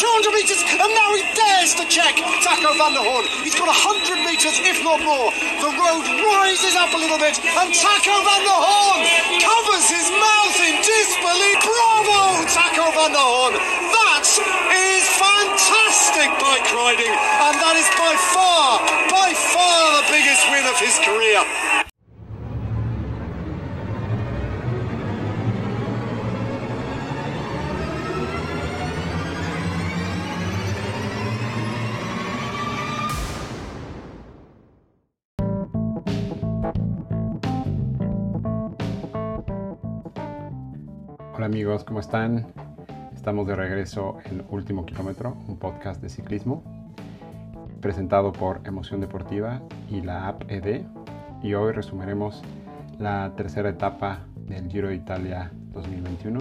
200 metres, and now he dares to check Taco van der Horn. He's got 100 metres, if not more. The road rises up a little bit, and Taco van der Horn covers his mouth in disbelief. Bravo, Taco van der Horn. That is fantastic bike riding, and that is by far, by far the biggest win of his career. Amigos, ¿cómo están? Estamos de regreso en Último Kilómetro, un podcast de ciclismo presentado por Emoción Deportiva y la app ED. Y hoy resumiremos la tercera etapa del Giro de Italia 2021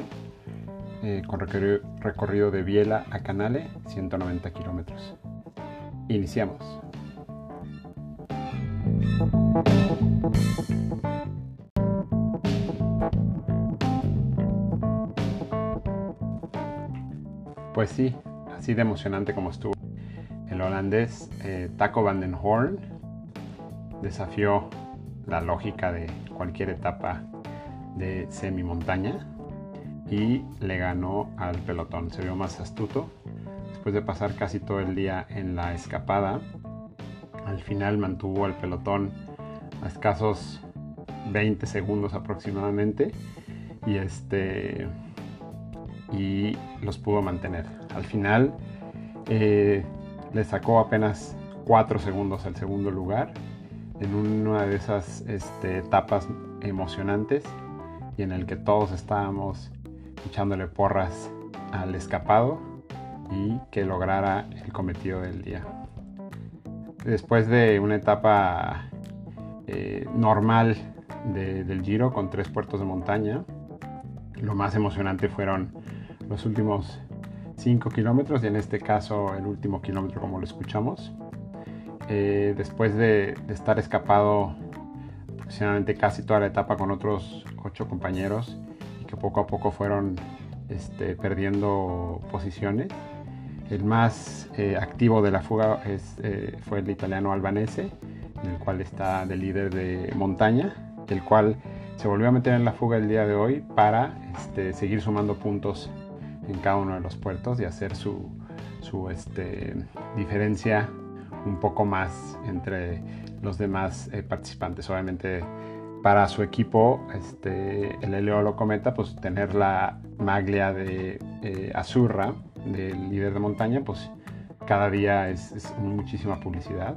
eh, con recorrido, de Biela a Canale, 190 kilómetros. Iniciamos. Pues sí, así de emocionante como estuvo. El holandés eh, Taco van den Horn desafió la lógica de cualquier etapa de semi-montaña y le ganó al pelotón. Se vio más astuto. Después de pasar casi todo el día en la escapada, al final mantuvo al pelotón a escasos 20 segundos aproximadamente y este y los pudo mantener. Al final eh, le sacó apenas 4 segundos al segundo lugar en una de esas este, etapas emocionantes y en el que todos estábamos echándole porras al escapado y que lograra el cometido del día. Después de una etapa eh, normal de, del Giro con tres puertos de montaña, lo más emocionante fueron los últimos 5 kilómetros y en este caso el último kilómetro como lo escuchamos. Eh, después de, de, estar escapado aproximadamente casi toda la etapa con otros 8 compañeros que poco a poco fueron este, perdiendo posiciones. El más eh, activo de la fuga es, eh, fue el italiano Albanese, en el cual está de líder de montaña, el cual se volvió a meter en la fuga el día de hoy para este, seguir sumando puntos en cada uno de los puertos y hacer su, su este, diferencia un poco más entre los demás eh, participantes. Obviamente para su equipo, este, el Eleolo Cometa, pues tener la maglia de eh, Azurra, del líder de montaña, pues cada día es, es, muchísima publicidad.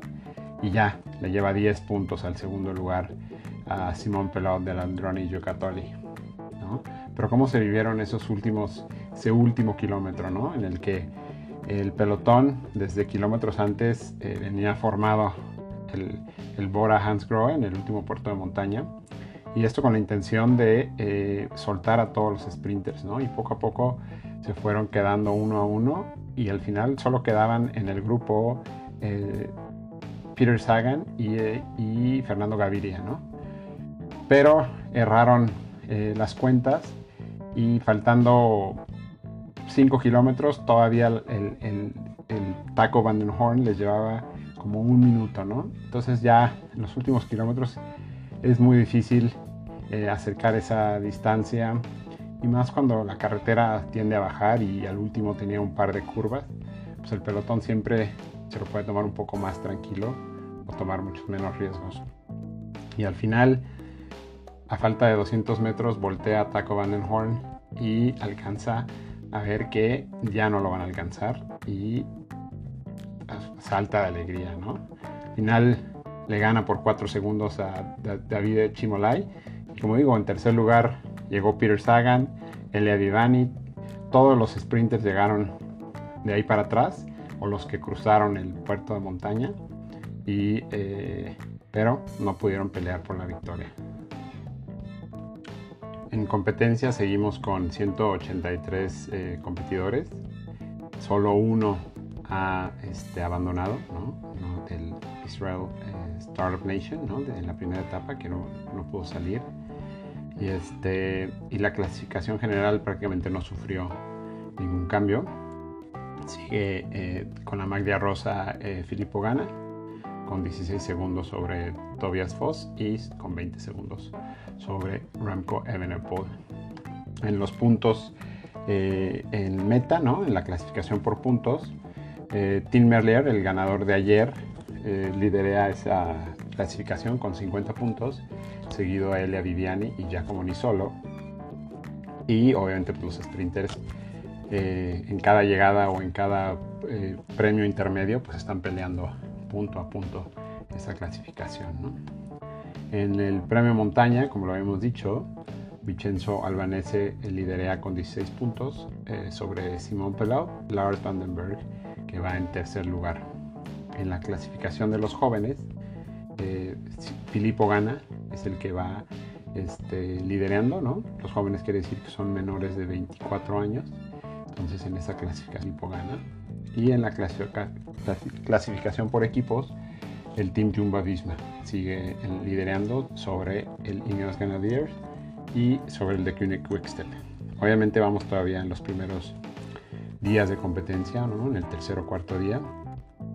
Y ya, le lleva 10 puntos al segundo lugar a Simón Pelot del Androni Giocattoli. ¿no? Pero cómo se vivieron esos últimos, ese último kilómetro, ¿no? En el que el pelotón desde kilómetros antes eh, venía formado el, el Bora Hansgrohe en el último puerto de montaña y esto con la intención de eh, soltar a todos los sprinters ¿no? y poco a poco se fueron quedando uno a uno y al final solo quedaban en el grupo eh, Peter Sagan y, y, Fernando Gaviria ¿no? pero erraron las cuentas y faltando 5 kilómetros, todavía el, el, el, taco Van den Horn les llevaba como un minuto, ¿no? Entonces ya en los últimos kilómetros es muy difícil eh, acercar esa distancia y más cuando la carretera tiende a bajar y al último tenía un par de curvas, pues el pelotón siempre se lo puede tomar un poco más tranquilo o tomar muchos menos riesgos. Y al final, a falta de 200 metros, voltea a Taco Van den Horn y alcanza a ver que ya no lo van a alcanzar y salta de alegría, ¿no? Al final le gana por 4 segundos a David Chimolai. Como digo, en tercer lugar llegó Peter Sagan, Elia Vivani. Todos los sprinters llegaron de ahí para atrás, o los que cruzaron el puerto de montaña, y, eh, pero no pudieron pelear por la victoria. En competencia seguimos con 183 eh, competidores. Solo uno ha este, abandonado, ¿no? ¿no? Del Israel eh, Startup Nation, ¿no? De, la primera etapa, que no, no, pudo salir. Y, este, y la clasificación general prácticamente no sufrió ningún cambio. Sigue eh, con la maglia rosa Filippo Gana con 16 segundos sobre Tobias Foss y con 20 segundos sobre Remco Evenepoel. En los puntos eh, en meta, ¿no? en la clasificación por puntos, Tim Merlier, el ganador de ayer, lidera esa clasificación con 50 puntos, seguido a Elia Viviani y Giacomo Nisolo. Y obviamente pues, los sprinters eh, en cada llegada o en cada eh, premio intermedio, pues están peleando punto a punto esa clasificación. En el premio montaña, como lo habíamos dicho, Vincenzo Albanese lidera con 16 puntos eh, sobre Simón Pelau, Lars Vandenberg, que va en tercer lugar. En la clasificación de los jóvenes, Filippo Gana es el que va este, liderando, ¿no? Los jóvenes quiere decir que son menores de 24 años entonces en esa clasificación gana. Y en la clasificación por equipos, el Team Jumbo Visma sigue liderando sobre el Ineos Grenadiers y sobre el de Koenig Quickstep. Obviamente vamos todavía en los primeros días de competencia, en el tercer o cuarto día.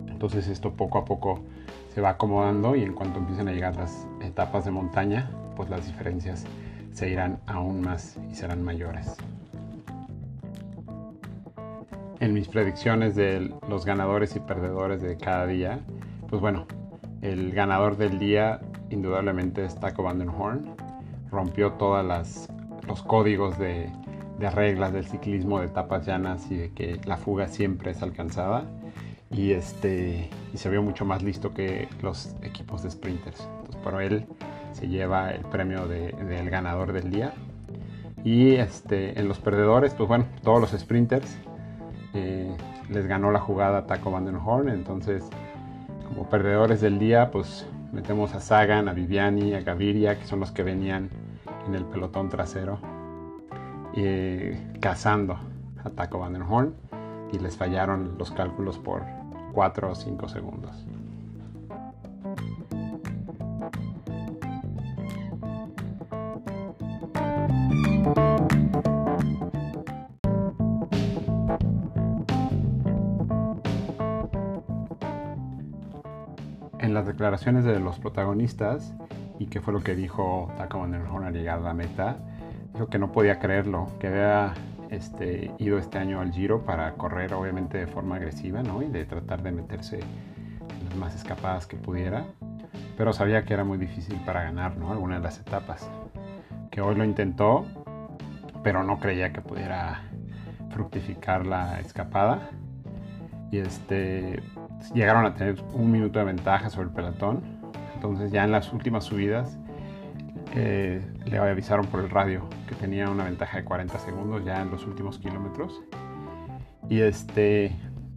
Entonces esto poco a poco se va acomodando y en cuanto empiecen a llegar las etapas de montaña, pues las diferencias se irán aún más y serán mayores en mis predicciones de los ganadores y perdedores de cada día, pues bueno, el ganador del día indudablemente es Taco Van Den Horn. Rompió todos los códigos de, reglas del ciclismo de etapas llanas y de que la fuga siempre es alcanzada. Y, este, y se vio mucho más listo que los equipos de sprinters. Entonces, por él se lleva el premio del ganador del día. Y este, en los perdedores, pues bueno, todos los sprinters les ganó la jugada Taco Van Horn. Entonces, como perdedores del día, pues metemos a Sagan, a Viviani, a Gaviria, que son los que venían en el pelotón trasero, cazando a Taco Van Horn y les fallaron los cálculos por 4 o 5 segundos. Las declaraciones de los protagonistas y qué fue lo que dijo Taco Van al llegar a la meta, dijo que no podía creerlo, que había este, ido este año al Giro para correr obviamente de forma agresiva ¿no? y de tratar de meterse en las más escapadas que pudiera, pero sabía que era muy difícil para ganar ¿no? alguna de las etapas, que hoy lo intentó, pero no creía que pudiera fructificar la escapada y este llegaron a tener un minuto de ventaja sobre el pelotón. Entonces ya en las últimas subidas eh, le avisaron por el radio que tenía una ventaja de 40 segundos ya en los últimos kilómetros. Y este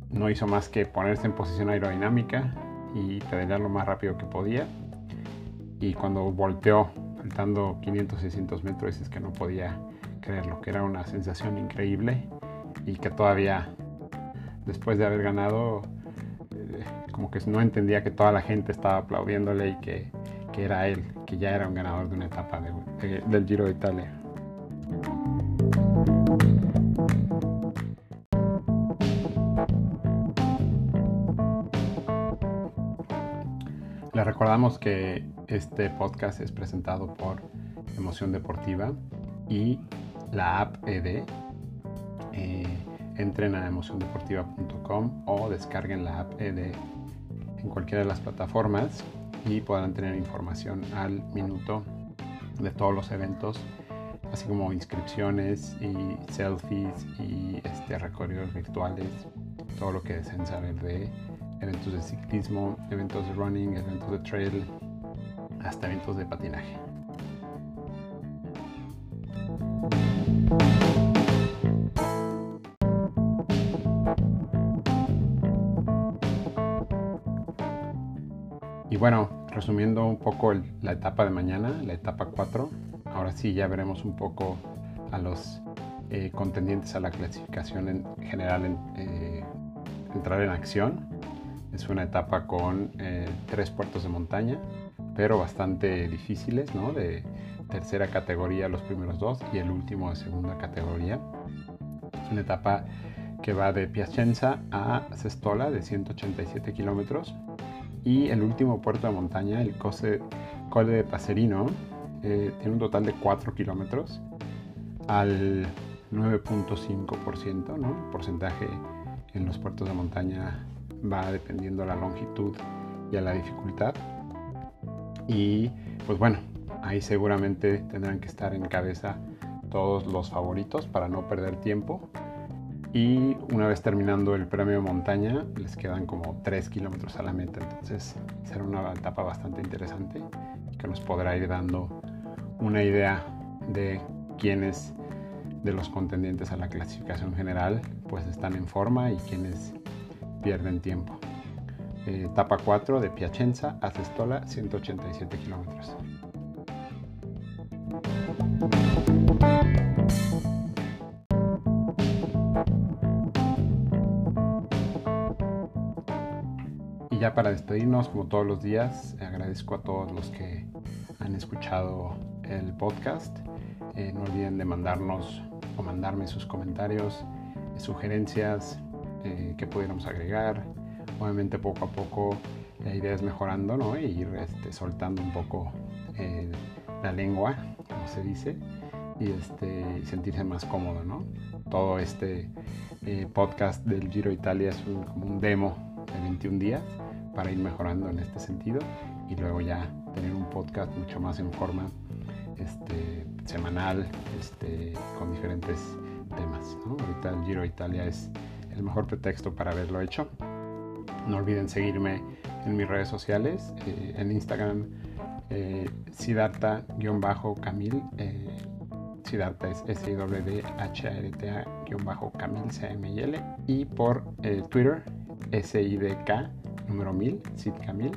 no hizo más que ponerse en posición aerodinámica y pedalear lo más rápido que podía. Y cuando volteó, faltando 500, 600 metros, es que no podía creerlo, que era una sensación increíble y que todavía después de haber ganado que no entendía que toda la gente estaba aplaudiéndole y que, era él, que ya era un ganador de una etapa del Giro de Italia. Le recordamos que este podcast es presentado por Emoción Deportiva y la app ED. Eh, entren a emociondeportiva.com o descarguen la app ED en cualquiera de las plataformas y podrán tener información al minuto de todos los eventos, así como inscripciones y selfies y este, recorridos virtuales, todo lo que deseen saber de eventos de ciclismo, eventos de running, eventos de trail, hasta eventos de patinaje. Bueno, resumiendo un poco la etapa de mañana, la etapa 4, ahora sí ya veremos un poco a los eh, contendientes a la clasificación en general eh, entrar en acción. Es una etapa con eh, tres puertos de montaña, pero bastante difíciles, ¿no? De tercera categoría los primeros dos y el último de segunda categoría. Es una etapa que va de Piacenza a Sestola de 187 kilómetros. Y el último puerto de montaña, el Cose, Cole de Pacerino, eh, tiene un total de 4 kilómetros al 9.5%, ¿no? El porcentaje en los puertos de montaña va dependiendo a la longitud y a la dificultad. Y pues bueno, ahí seguramente tendrán que estar en cabeza todos los favoritos para no perder tiempo. Y una vez terminando el premio montaña, les quedan como 3 kilómetros a la meta. Entonces será una etapa bastante interesante que nos podrá ir dando una idea de quiénes de los contendientes a la clasificación general pues están en forma y quienes pierden tiempo. Eh, etapa 4 de Piacenza a Sestola, 187 kilómetros. Ya para despedirnos, como todos los días, agradezco a todos los que han escuchado el podcast. Eh, no olviden de mandarnos o mandarme sus comentarios, sugerencias eh, que pudiéramos agregar. Obviamente poco a poco la idea es mejorando, ¿no? E ir este, soltando un poco eh, la lengua, como se dice, y este, sentirse más cómodo, ¿no? Todo este eh, podcast del Giro Italia es como un demo de 21 días para ir mejorando en este sentido y luego ya tener un podcast mucho más en forma este, semanal este, con diferentes temas. Ahorita el Giro Italia es el mejor pretexto para haberlo hecho. No olviden seguirme en mis redes sociales, eh, en Instagram, eh, Siddhartha-Camil. Eh, Siddhartha es s i w h a r t a camil c m l y por eh, Twitter, S-I-D-K, número 1000, Sid Camil.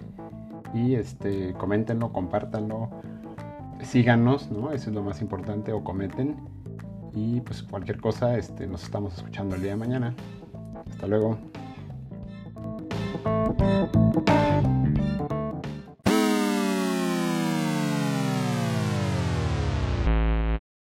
Y este, coméntenlo, compártanlo, síganos, ¿no? Eso es lo más importante, o comenten. Y pues cualquier cosa, este, nos estamos escuchando el día de mañana. Hasta luego.